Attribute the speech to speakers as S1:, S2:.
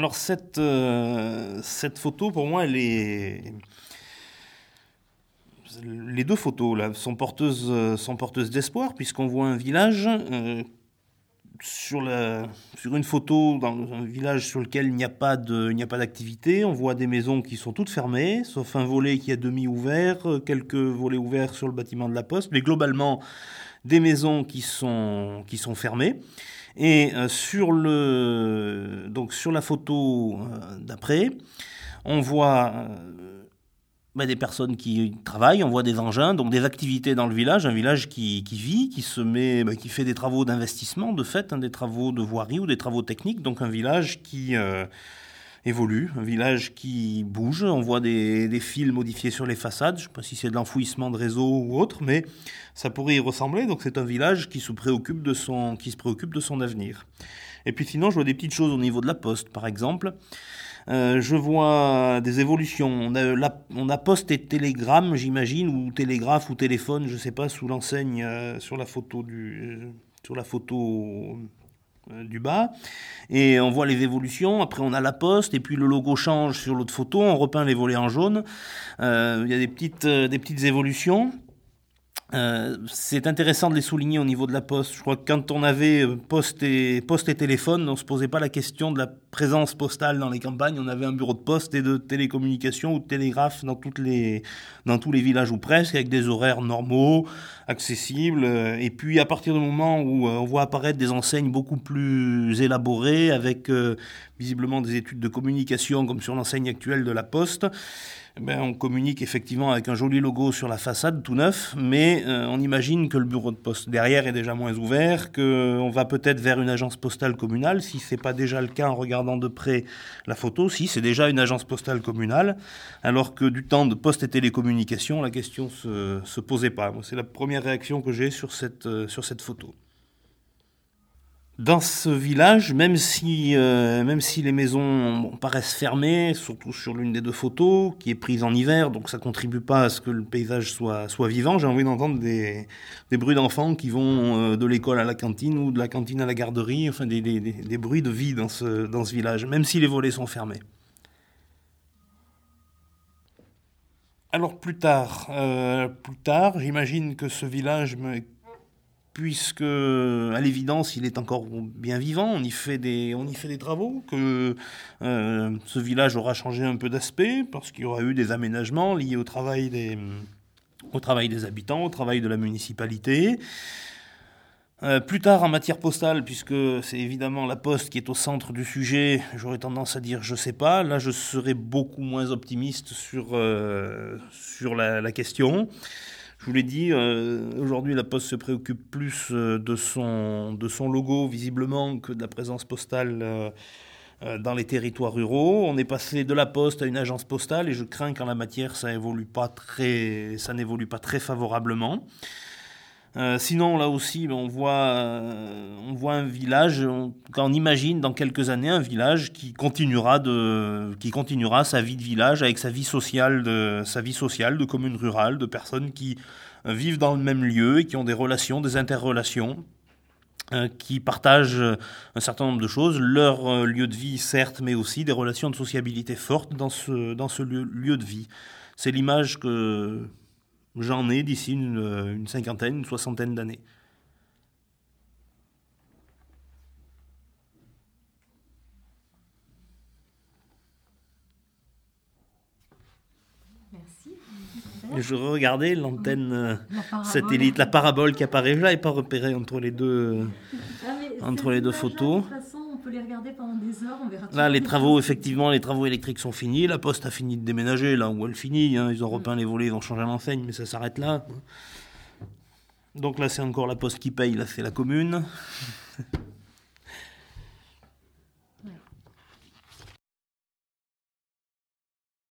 S1: Alors cette, euh, cette photo, pour moi, elle est... Les deux photos sont porteuses, d'espoir puisqu'on voit un village euh, sur, la, sur une photo dans un village sur lequel il n'y a pas de, il n'y a pas d'activité. On voit des maisons qui sont toutes fermées, sauf un volet qui est demi ouvert, quelques volets ouverts sur le bâtiment de la poste, mais globalement des maisons qui sont, qui sont fermées. Et euh, sur, le, donc sur la photo euh, d'après, on voit euh, bah, des personnes qui travaillent, on voit des engins, donc des activités dans le village, un village qui, qui vit, qui se met, bah, qui fait des travaux d'investissement, de fait, hein, des travaux de voirie ou des travaux techniques, donc un village qui évolue, un village qui bouge. On voit des, fils modifiés sur les façades. Je ne sais pas si c'est de l'enfouissement de réseau ou autre, mais ça pourrait y ressembler. Donc c'est un village qui se préoccupe de son, avenir. Et puis sinon, je vois des petites choses au niveau de la poste, par exemple. Euh, je vois des évolutions. On a, on a poste et télégramme, j'imagine, ou télégraphe ou téléphone, je ne sais pas, sous l'enseigne euh, sur la photo du, euh, sur la photo du bas. Et on voit les évolutions. Après, on a la poste. Et puis, le logo change sur l'autre photo. On repeint les volets en jaune. Euh, il y a des petites, euh, des petites évolutions. Euh, c'est intéressant de les souligner au niveau de la poste. Je crois que quand on avait euh, poste et, poste et téléphone, on ne se posait pas la question de la présence postale dans les campagnes. On avait un bureau de poste et de télécommunication ou de télégraphe dans, toutes les, tous les villages ou presque, avec des horaires normaux, accessibles. Euh, et puis à partir du moment où on voit apparaître des enseignes beaucoup plus élaborées, avec visiblement des études de communication comme sur l'enseigne actuelle de la poste, eh ben, on communique effectivement avec un joli logo sur la façade, tout neuf, mais euh, on imagine que le bureau de poste derrière est déjà moins ouvert, qu'on va peut-être vers une agence postale communale, si ce n'est pas déjà le cas en regardant de près la photo, si c'est déjà une agence postale communale, alors que du temps de poste et télécommunication, la question se, se posait pas. C'est la première réaction que j'ai sur cette, euh, sur cette photo dans ce village, même si, euh, même si les maisons paraissent fermées, surtout sur l'une des deux photos, qui est prise en hiver, donc ça contribue pas à ce que le paysage soit, soit vivant, j'ai envie d'entendre des, des bruits d'enfants qui vont euh, de l'école à la cantine ou de la cantine à la garderie, enfin des, des, des bruits de vie dans ce, dans ce village, même si les volets sont fermés. Alors plus tard, euh, plus tard, j'imagine que ce village me puisque à l'évidence il est encore bien vivant, on y fait des, travaux, que euh, ce village aura changé un peu d'aspect parce qu'il y aura eu des aménagements liés au travail des, habitants, au travail de la municipalité. Euh, plus tard en matière postale, puisque c'est évidemment la poste qui est au centre du sujet, j'aurais tendance à dire je sais pas. Là, je serais beaucoup moins optimiste sur, euh, la question. Je vous l'ai dit, euh, aujourd'hui la Poste se préoccupe plus euh, de, son, de son logo visiblement que de la présence postale euh, dans les territoires ruraux. On est passé de la Poste à une agence postale et je crains qu'en la matière ça évolue pas très, ça n'évolue pas très favorablement. Euh, sinon, là aussi, ben, on voit, euh, on voit un village, on, imagine dans quelques années un village qui continuera, de, qui continuera sa vie de village avec sa vie sociale de, sa vie sociale de commune rurale, de personnes qui euh, vivent dans le même lieu et qui ont des relations, des interrelations, qui partagent un certain nombre de choses, leur lieu de vie certes, mais aussi des relations de sociabilité fortes dans ce, dans ce lieu de vie. C'est l'image que J'en ai d'ici une, une, cinquantaine, une soixantaine d'années.
S2: Merci.
S1: Je regardais l'antenne euh, satellite, la parabole qui apparaît. Je l'avais pas repérée entre les deux, ah, entre les deux photos.
S2: Peut les regarder pendant des heures, on verra
S1: Là, les travaux, effectivement, les travaux électriques sont finis. La poste a fini de déménager, là où elle finit. Hein. Ils ont repeint les volets, ils ont changé l'enseigne, mais ça s'arrête là. Donc là, c'est encore la poste qui paye, là, c'est la commune.